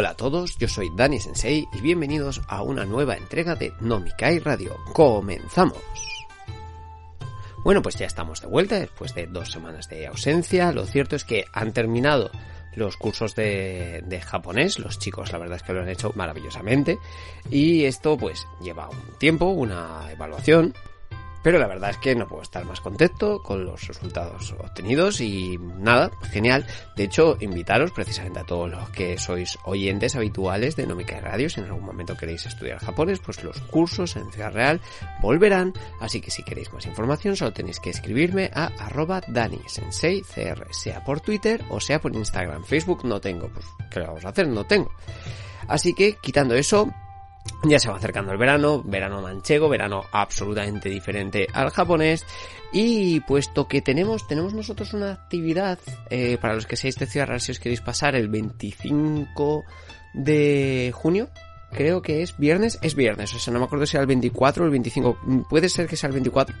Hola a todos, yo soy Dani Sensei y bienvenidos a una nueva entrega de Nomikai Radio. ¡Comenzamos! Bueno, pues ya estamos de vuelta después de dos semanas de ausencia. Lo cierto es que han terminado los cursos de, de, japonés. Los chicos, la verdad es que lo han hecho maravillosamente. Y esto, pues, lleva un tiempo, una evaluación. Pero la verdad es que no puedo estar más contento con los resultados obtenidos y nada, genial. De hecho, invitaros precisamente a todos los que sois oyentes habituales de Nomica y Radio, si en algún momento queréis estudiar japonés, pues los cursos en Ciudad Real volverán. Así que si queréis más información, solo tenéis que escribirme a arroba danisensei.cr, sea por Twitter o sea por Instagram. Facebook no tengo, pues ¿qué le vamos a hacer? No tengo. Así que, quitando eso, ya se va acercando el verano, verano manchego, verano absolutamente diferente al japonés. Y puesto que tenemos, tenemos nosotros una actividad, eh, para los que seáis de Ciudad Real, si os queréis pasar el 25 de junio, creo que es viernes, es viernes, o sea, no me acuerdo si era el 24 o el 25, puede ser que sea el 24,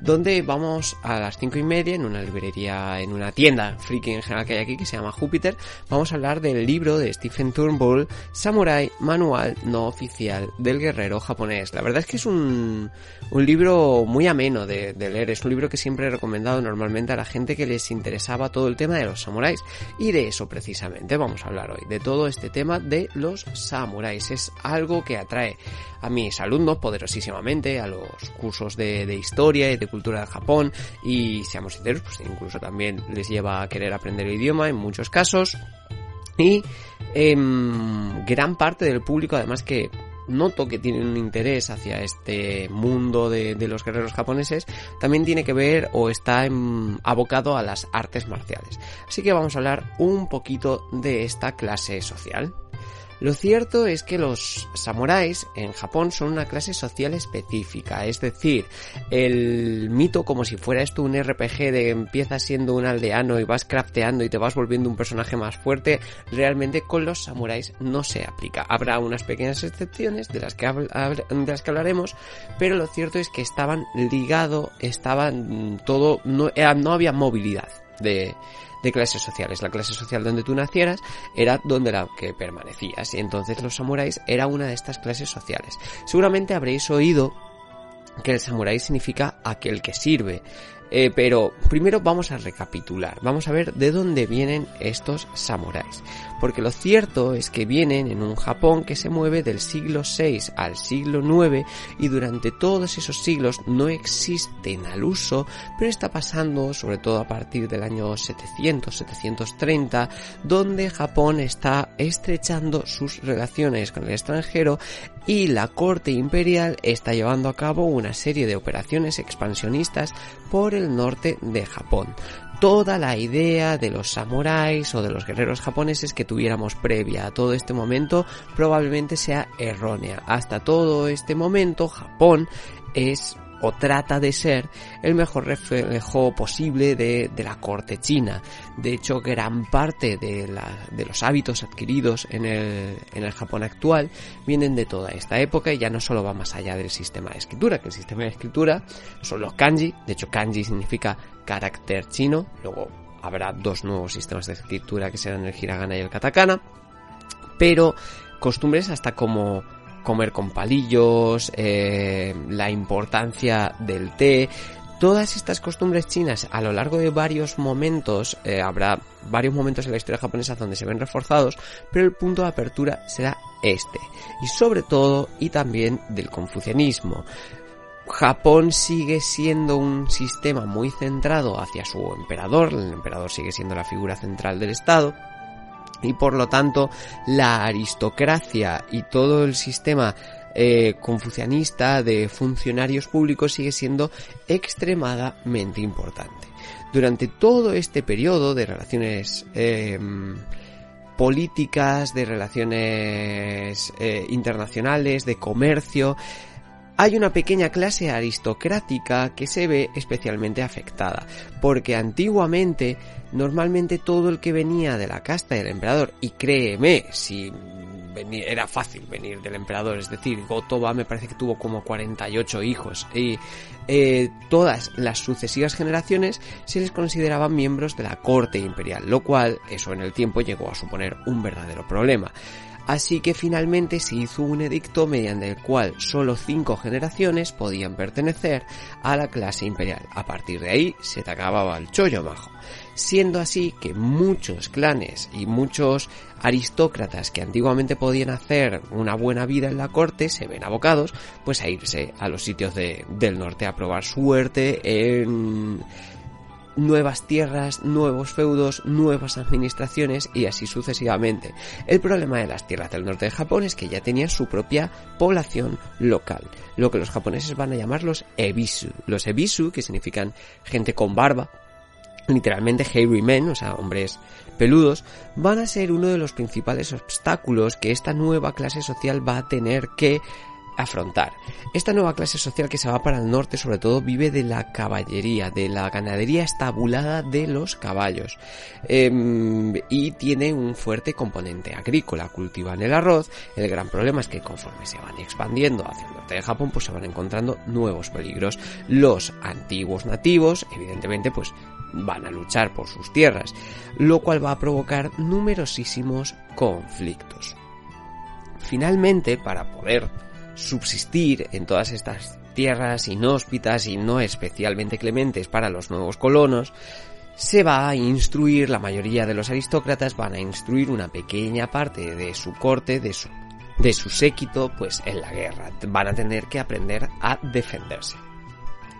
donde vamos a las cinco y media en una librería, en una tienda friki en general que hay aquí que se llama Júpiter, vamos a hablar del libro de Stephen Turnbull, Samurai, Manual no oficial del guerrero japonés. La verdad es que es un, un libro muy ameno de, leer, es un libro que siempre he recomendado normalmente a la gente que les interesaba todo el tema de los samuráis y de eso precisamente vamos a hablar hoy, de todo este tema de los samuráis. Es algo que atrae a mis alumnos poderosísimamente, a los cursos de, de historia y cultura de Japón y seamos sinceros, pues incluso también les lleva a querer aprender el idioma en muchos casos y eh, gran parte del público además que noto que tienen un interés hacia este mundo de, de, los guerreros japoneses, también tiene que ver o está en, abocado a las artes marciales. Así que vamos a hablar un poquito de esta clase social. Lo cierto es que los samuráis en Japón son una clase social específica, es decir, el mito como si fuera esto un RPG de empiezas siendo un aldeano y vas crafteando y te vas volviendo un personaje más fuerte, realmente con los samuráis no se aplica. Habrá unas pequeñas excepciones de las que, de las que hablaremos, pero lo cierto es que estaban ligado, estaban todo, no, no había movilidad de, clases sociales. La clase social donde tú nacieras era donde la que permanecías y entonces los samuráis era una de estas clases sociales. Seguramente habréis oído que el samurái significa aquel que sirve. Eh, pero primero vamos a recapitular, vamos a ver de dónde vienen estos samuráis. Porque lo cierto es que vienen en un Japón que se mueve del siglo VI al siglo IX y durante todos esos siglos no existen al uso, pero está pasando sobre todo a partir del año 700-730, donde Japón está estrechando sus relaciones con el extranjero y la corte imperial está llevando a cabo una serie de operaciones expansionistas por el norte de Japón. Toda la idea de los samuráis o de los guerreros japoneses que tuviéramos previa a todo este momento probablemente sea errónea. Hasta todo este momento Japón es o trata de ser el mejor reflejo posible de, de la corte china. De hecho, gran parte de, la, de los hábitos adquiridos en el, en el, Japón actual vienen de toda esta época y ya no solo va más allá del sistema de escritura, que el sistema de escritura son los kanji, de hecho kanji significa carácter chino, luego habrá dos nuevos sistemas de escritura que serán el hiragana y el katakana, pero costumbres hasta como comer con palillos, eh, la importancia del té, todas estas costumbres chinas a lo largo de varios momentos, eh, habrá varios momentos en la historia japonesa donde se ven reforzados, pero el punto de apertura será este. Y sobre todo, y también del confucianismo. Japón sigue siendo un sistema muy centrado hacia su emperador, el emperador sigue siendo la figura central del Estado, y por lo tanto la aristocracia y todo el sistema eh, confucianista de funcionarios públicos sigue siendo extremadamente importante. Durante todo este periodo de relaciones eh, políticas, de relaciones eh, internacionales, de comercio, hay una pequeña clase aristocrática que se ve especialmente afectada, porque antiguamente normalmente todo el que venía de la casta del emperador, y créeme, si era fácil venir del emperador, es decir, Gotoba me parece que tuvo como 48 hijos y eh, todas las sucesivas generaciones se les consideraban miembros de la corte imperial, lo cual eso en el tiempo llegó a suponer un verdadero problema. Así que finalmente se hizo un edicto mediante el cual solo cinco generaciones podían pertenecer a la clase imperial. A partir de ahí se te acababa el chollo majo. Siendo así que muchos clanes y muchos aristócratas que antiguamente podían hacer una buena vida en la corte se ven abocados pues a irse a los sitios del norte a probar suerte en nuevas tierras, nuevos feudos, nuevas administraciones y así sucesivamente. El problema de las tierras del norte de Japón es que ya tenían su propia población local, lo que los japoneses van a llamar los ebisu. Los ebisu, que significan gente con barba, literalmente hairy men, o sea, hombres peludos, van a ser uno de los principales obstáculos que esta nueva clase social va a tener que afrontar. Esta nueva clase social que se va para el norte sobre todo vive de la caballería, de la ganadería estabulada de los caballos em, y tiene un fuerte componente agrícola, cultivan el arroz, el gran problema es que conforme se van expandiendo hacia el norte de Japón pues se van encontrando nuevos peligros. Los antiguos nativos evidentemente pues van a luchar por sus tierras, lo cual va a provocar numerosísimos conflictos. Finalmente, para poder subsistir en todas estas tierras inhóspitas y no especialmente clementes para los nuevos colonos, se va a instruir, la mayoría de los aristócratas van a instruir una pequeña parte de su corte, de su, de su séquito, pues en la guerra. Van a tener que aprender a defenderse.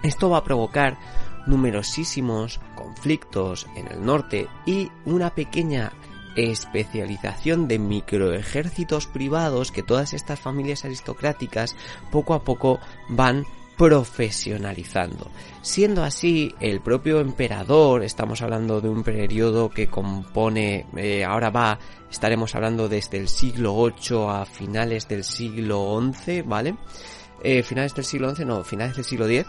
Esto va a provocar numerosísimos conflictos en el norte y una pequeña especialización de microejércitos privados que todas estas familias aristocráticas poco a poco van profesionalizando. Siendo así, el propio emperador, estamos hablando de un periodo que compone, eh, ahora va, estaremos hablando desde el siglo VIII a finales del siglo XI, ¿vale? Eh, finales del siglo XI, no, finales del siglo X,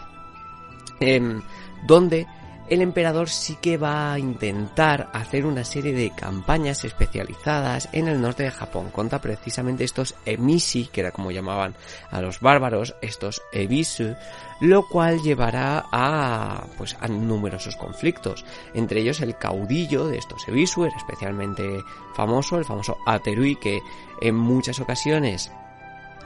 em, donde el emperador sí que va a intentar hacer una serie de campañas especializadas en el norte de Japón contra precisamente estos emisi, que era como llamaban a los bárbaros, estos ebisu, lo cual llevará a pues a numerosos conflictos, entre ellos el caudillo de estos ebisu era especialmente famoso, el famoso Aterui que en muchas ocasiones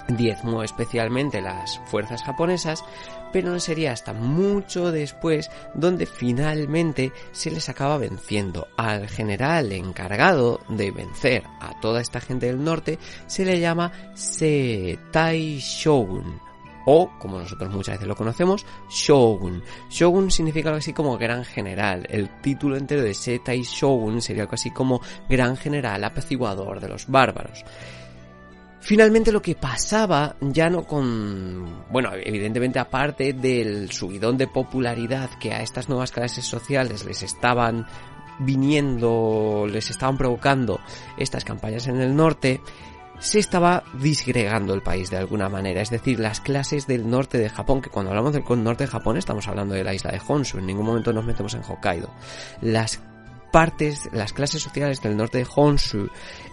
diezmó especialmente las fuerzas japonesas, pero no sería hasta mucho después donde finalmente se les acaba venciendo. Al general encargado de vencer a toda esta gente del norte se le llama Setai Shogun. O, como nosotros muchas veces lo conocemos, Shogun. Shogun significa algo así como gran general. El título entero de Setai Shogun sería algo así como gran general apaciguador de los bárbaros. Finalmente lo que pasaba ya no con, bueno, evidentemente aparte del subidón de popularidad que a estas nuevas clases sociales les estaban viniendo, les estaban provocando estas campañas en el norte, se estaba disgregando el país de alguna manera, es decir, las clases del norte de Japón, que cuando hablamos del norte de Japón estamos hablando de la isla de Honshu, en ningún momento nos metemos en Hokkaido. Las partes, las clases sociales del norte de Honshu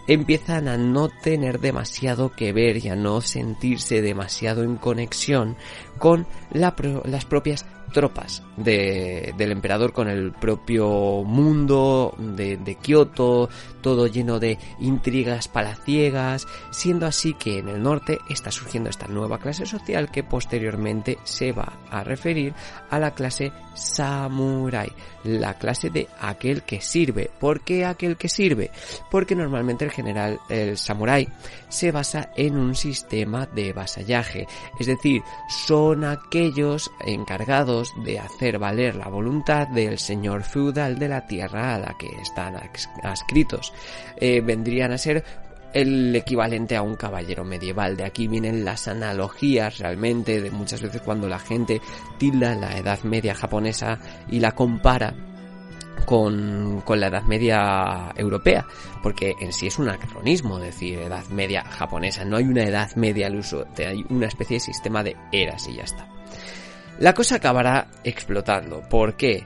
empiezan a no tener demasiado que ver y a no sentirse demasiado en conexión con las propias tropas del emperador con el propio mundo de, Kioto, todo lleno de intrigas palaciegas, siendo así que en el norte está surgiendo esta nueva clase social que posteriormente se va a referir a la clase samurai, la clase de aquel que sirve. ¿Por qué aquel que sirve? Porque normalmente el general, el samurái, se basa en un sistema de vasallaje. Es decir, son aquellos encargados de hacer valer la voluntad del señor feudal de la tierra a la que están adscritos. Eh, vendrían a ser el equivalente a un caballero medieval. De aquí vienen las analogías realmente de muchas veces cuando la gente tilda la Edad Media japonesa y la compara con, con, la Edad Media europea, porque en sí es un acronismo decir Edad Media japonesa, no hay una Edad Media al uso, hay una especie de sistema de eras y ya está. La cosa acabará explotando, ¿por qué?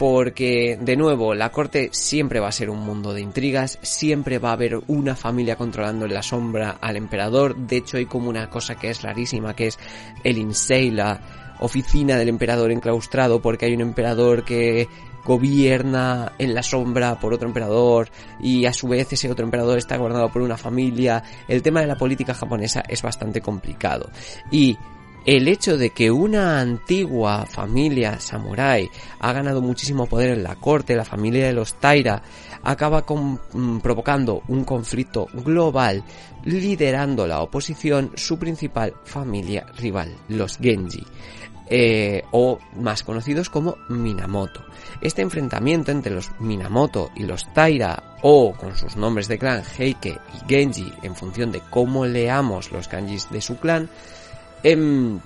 porque de nuevo la corte siempre va a ser un mundo de intrigas, siempre va a haber una familia controlando en la sombra al emperador, de hecho hay como una cosa que es rarísima, que es el Insei, la oficina del emperador enclaustrado, porque hay un emperador que gobierna en la sombra por otro emperador y a su vez ese otro emperador está gobernado por una familia. El tema de la política japonesa es bastante complicado. Y el hecho de que una antigua familia samurái ha ganado muchísimo poder en la corte, la familia de los Taira, acaba mm, provocando un conflicto global, liderando la oposición su principal familia rival, los Genji. Eh, o más conocidos como Minamoto. Este enfrentamiento entre los Minamoto y los Taira, o con sus nombres de clan Heike y Genji, en función de cómo leamos los kanjis de su clan, Em,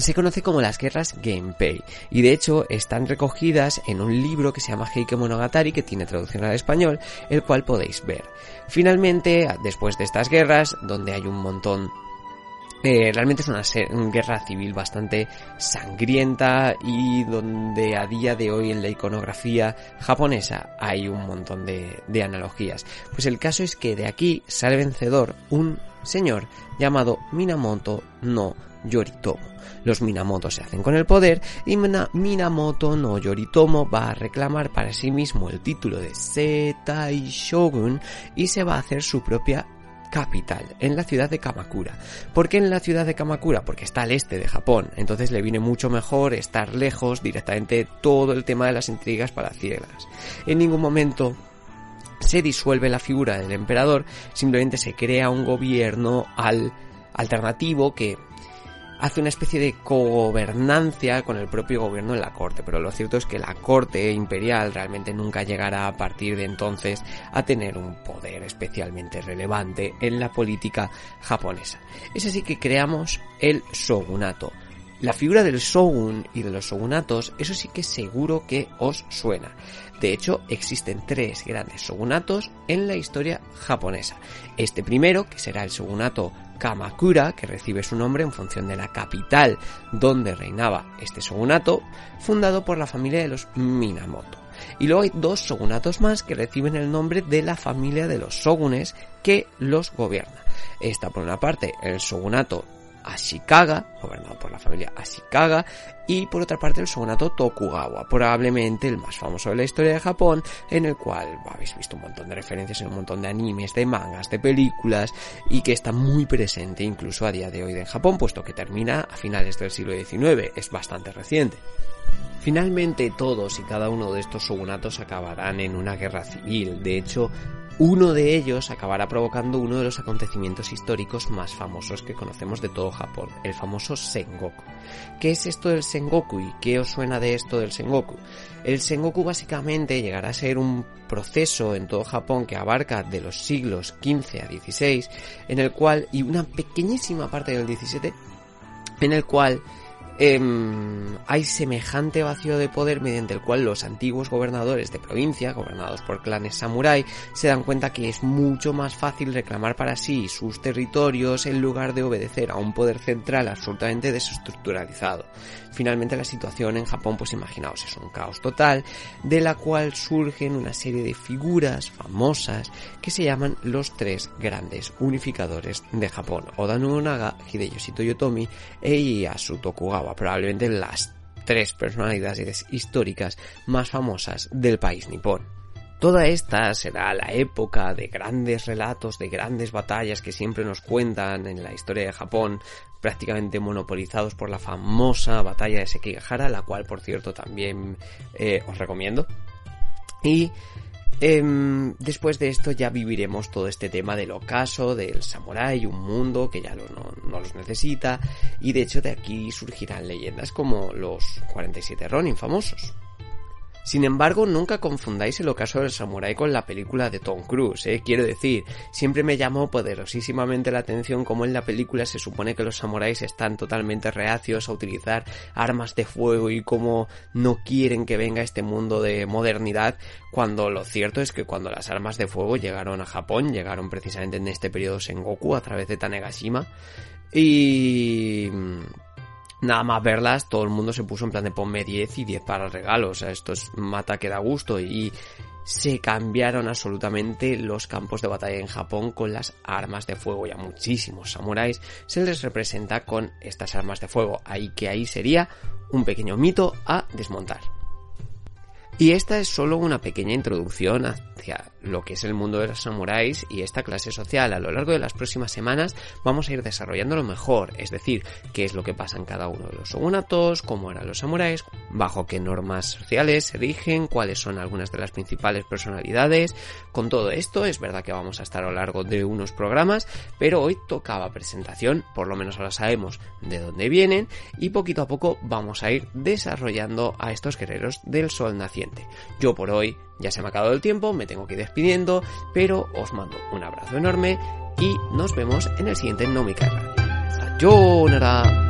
se conoce como las guerras Genpei y de hecho están recogidas en un libro que se llama Heike Monogatari que tiene traducción al español, el cual podéis ver. Finalmente, después de estas guerras, donde hay un montón eh, realmente es una, guerra civil bastante sangrienta y donde a día de hoy en la iconografía japonesa hay un montón de, de analogías. Pues el caso es que de aquí sale vencedor un señor llamado Minamoto no Yoritomo. Los Minamoto se hacen con el poder y Minamoto no Yoritomo va a reclamar para sí mismo el título de Setai Shogun y se va a hacer su propia capital, en la ciudad de Kamakura. ¿Por qué en la ciudad de Kamakura? Porque está al este de Japón, entonces le viene mucho mejor estar lejos directamente todo el tema de las intrigas para ciegas. En ningún momento se disuelve la figura del emperador, simplemente se crea un gobierno al alternativo que hace una especie de cogobernancia con el propio gobierno en la corte, pero lo cierto es que la corte imperial realmente nunca llegará a partir de entonces a tener un poder especialmente relevante en la política japonesa. Es así que creamos el shogunato. La figura del shogun y de los shogunatos, eso sí que seguro que os suena. De hecho, existen tres grandes shogunatos en la historia japonesa. Este primero, que será el shogunato Kamakura, que recibe su nombre en función de la capital donde reinaba este shogunato, fundado por la familia de los Minamoto. Y luego hay dos shogunatos más que reciben el nombre de la familia de los shogunes que los gobierna. Está por una parte el shogunato Ashikaga, gobernado por la familia Ashikaga, y por otra parte el shogunato Tokugawa, probablemente el más famoso de la historia de Japón, en el cual habéis visto un montón de referencias en un montón de animes, de mangas, de películas, y que está muy presente incluso a día de hoy en Japón, puesto que termina a finales del siglo XIX, es bastante reciente. Finalmente todos y cada uno de estos shogunatos acabarán en una guerra civil, de hecho uno de ellos acabará provocando uno de los acontecimientos históricos más famosos que conocemos de todo Japón, el famoso Sengoku. ¿Qué es esto del Sengoku y qué os suena de esto del Sengoku? El Sengoku básicamente llegará a ser un proceso en todo Japón que abarca de los siglos XV a XVI, en el cual, y una pequeñísima parte del XVII, en el cual Em, hay semejante vacío de poder mediante el cual los antiguos gobernadores de provincia, gobernados por clanes samurái, se dan cuenta que es mucho más fácil reclamar para sí sus territorios en lugar de obedecer a un poder central absolutamente desestructuralizado. Finalmente la situación en Japón, pues imaginaos, es un caos total, de la cual surgen una serie de figuras famosas que se llaman los tres grandes unificadores de Japón, Oda Nobunaga, Hideyoshi Toyotomi e Tokugawa, probablemente las tres personalidades históricas más famosas del país nipón. Toda esta será la época de grandes relatos, de grandes batallas que siempre nos cuentan en la historia de Japón, prácticamente monopolizados por la famosa batalla de Sekigahara, la cual por cierto también eh, os recomiendo. Y Em, después de esto ya viviremos todo este tema del ocaso, del samurái, un mundo que ya no, no, los necesita, y de hecho de aquí surgirán leyendas como los 47 Ronin famosos. Sin embargo, nunca confundáis el ocaso del samurái con la película de Tom Cruise, ¿eh? quiero decir, siempre me llamó poderosísimamente la atención cómo en la película se supone que los samuráis están totalmente reacios a utilizar armas de fuego y cómo no quieren que venga este mundo de modernidad, cuando lo cierto es que cuando las armas de fuego llegaron a Japón, llegaron precisamente en este periodo Sengoku a través de Tanegashima, y nada más verlas, todo el mundo se puso en plan de ponme 10 y 10 para regalos. O sea, esto es mata que da gusto. Y se cambiaron absolutamente los campos de batalla en Japón con las armas de fuego. Y a muchísimos samuráis se les representa con estas armas de fuego. Ahí que ahí sería un pequeño mito a desmontar. Y esta es solo una pequeña introducción hacia lo que es el mundo de los samuráis y esta clase social. A lo largo de las próximas semanas vamos a ir desarrollándolo mejor, es decir, qué es lo que pasa en cada uno de los shogunatos, cómo eran los samuráis, bajo qué normas sociales se rigen, cuáles son algunas de las principales personalidades. Con todo esto es verdad que vamos a estar a lo largo de unos programas, pero hoy tocaba presentación, por lo menos ahora sabemos de dónde vienen y poquito a poco vamos a ir desarrollando a estos guerreros del sol naciente. Yo por hoy ya se me ha acabado el tiempo, me tengo que ir despidiendo, pero os mando un abrazo enorme y nos vemos en el siguiente Me ¡Sayonara!